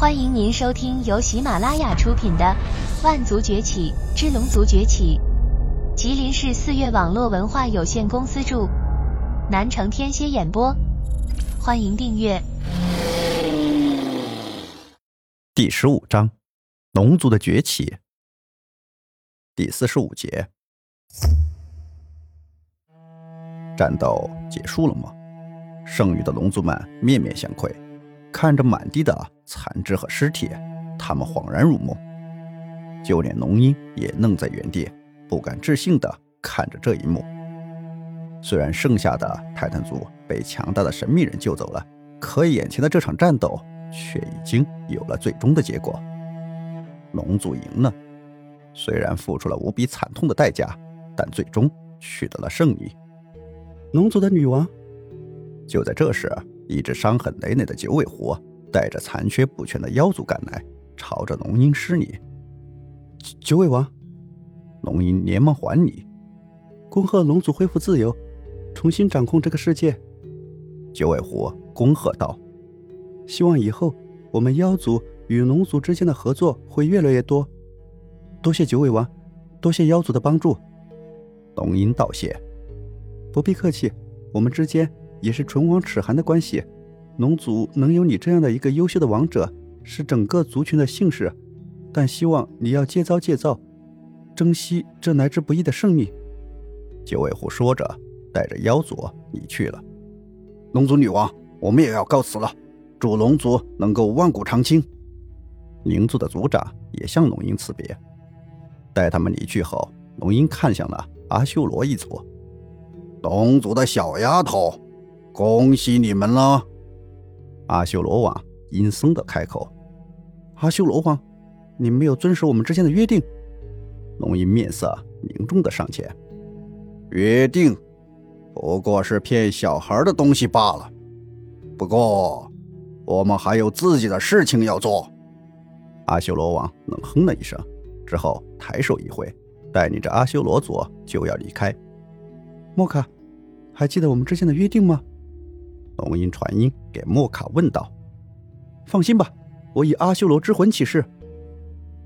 欢迎您收听由喜马拉雅出品的《万族崛起之龙族崛起》，吉林市四月网络文化有限公司著，南城天蝎演播。欢迎订阅。第十五章：龙族的崛起。第四十五节。战斗结束了吗？剩余的龙族们面面相窥。看着满地的残肢和尸体，他们恍然如梦。就连龙鹰也愣在原地，不敢置信地看着这一幕。虽然剩下的泰坦族被强大的神秘人救走了，可眼前的这场战斗却已经有了最终的结果。龙族赢了，虽然付出了无比惨痛的代价，但最终取得了胜利。龙族的女王。就在这时。一只伤痕累累的九尾狐带着残缺不全的妖族赶来，朝着龙鹰施礼。九尾王，龙鹰连忙还礼，恭贺龙族恢复自由，重新掌控这个世界。九尾狐恭贺道：“希望以后我们妖族与龙族之间的合作会越来越多。多谢九尾王，多谢妖族的帮助。”龙鹰道谢：“不必客气，我们之间。”也是唇亡齿寒的关系，龙族能有你这样的一个优秀的王者，是整个族群的幸事。但希望你要戒骄戒躁，珍惜这来之不易的胜利。九尾狐说着，带着妖族离去了。龙族女王，我们也要告辞了，祝龙族能够万古长青。灵族的族长也向龙鹰辞别。待他们离去后，龙鹰看向了阿修罗一族，龙族的小丫头。恭喜你们了，阿修罗王阴森的开口。阿修罗王，你没有遵守我们之间的约定。龙吟面色凝重的上前。约定，不过是骗小孩的东西罢了。不过，我们还有自己的事情要做。阿修罗王冷哼了一声，之后抬手一挥，带领着阿修罗族就要离开。莫卡，还记得我们之间的约定吗？龙吟传音给莫卡问道：“放心吧，我以阿修罗之魂起誓。”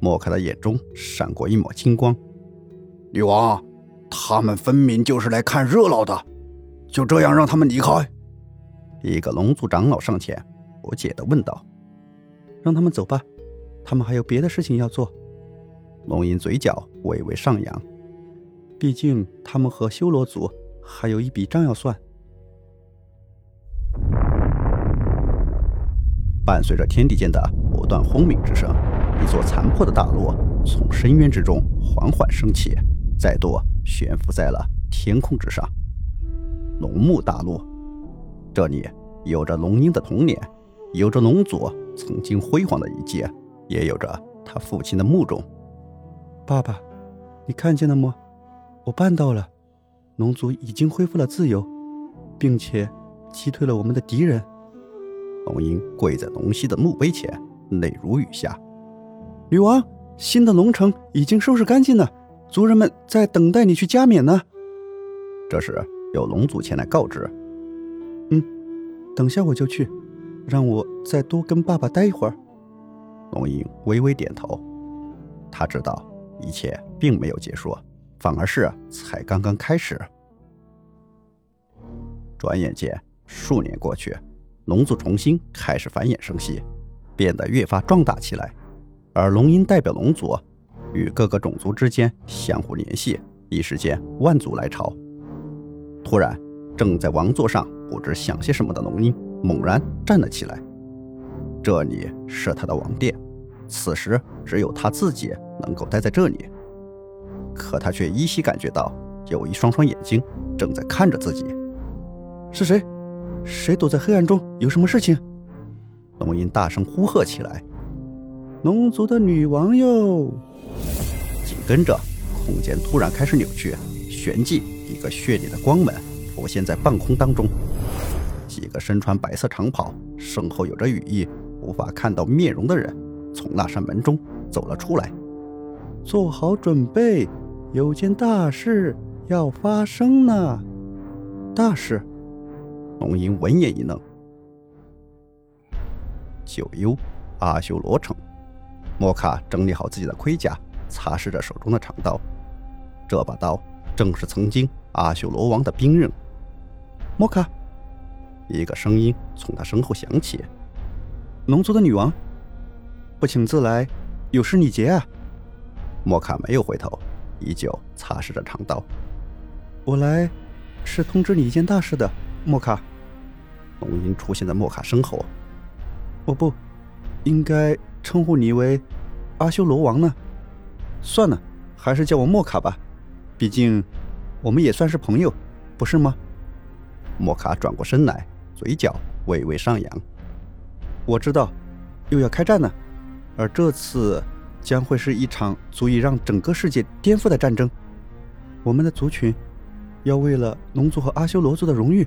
莫卡的眼中闪过一抹金光。女王，他们分明就是来看热闹的，就这样让他们离开？一个龙族长老上前不解的问道：“让他们走吧，他们还有别的事情要做。”龙吟嘴角微微上扬，毕竟他们和修罗族还有一笔账要算。伴随着天地间的不断轰鸣之声，一座残破的大陆从深渊之中缓缓升起，再度悬浮在了天空之上。龙木大陆，这里有着龙鹰的童年，有着龙族曾经辉煌的遗迹，也有着他父亲的墓中。爸爸，你看见了吗？我办到了，龙族已经恢复了自由，并且击退了我们的敌人。龙英跪在龙息的墓碑前，泪如雨下。女王，新的龙城已经收拾干净了，族人们在等待你去加冕呢。这时有龙族前来告知。嗯，等下我就去，让我再多跟爸爸待一会儿。龙鹰微微点头，他知道一切并没有结束，反而是才刚刚开始。转眼间，数年过去。龙族重新开始繁衍生息，变得越发壮大起来。而龙鹰代表龙族，与各个种族之间相互联系，一时间万族来朝。突然，正在王座上不知想些什么的龙鹰猛然站了起来。这里是他的王殿，此时只有他自己能够待在这里。可他却依稀感觉到有一双双眼睛正在看着自己。是谁？谁躲在黑暗中？有什么事情？龙吟大声呼喝起来：“龙族的女王哟！”紧跟着，空间突然开始扭曲，旋即一个绚丽的光门浮现在半空当中。几个身穿白色长袍、身后有着羽翼、无法看到面容的人从那扇门中走了出来。做好准备，有件大事要发生呢！大事。龙吟闻言一愣，九幽、阿修罗城。莫卡整理好自己的盔甲，擦拭着手中的长刀。这把刀正是曾经阿修罗王的兵刃。莫卡，一个声音从他身后响起：“龙族的女王，不请自来，有失礼节啊！”莫卡没有回头，依旧擦拭着长刀。我来，是通知你一件大事的，莫卡。龙吟出现在莫卡身后。我不，应该称呼你为阿修罗王呢。算了，还是叫我莫卡吧。毕竟，我们也算是朋友，不是吗？莫卡转过身来，嘴角微微上扬。我知道，又要开战了，而这次将会是一场足以让整个世界颠覆的战争。我们的族群要为了龙族和阿修罗族的荣誉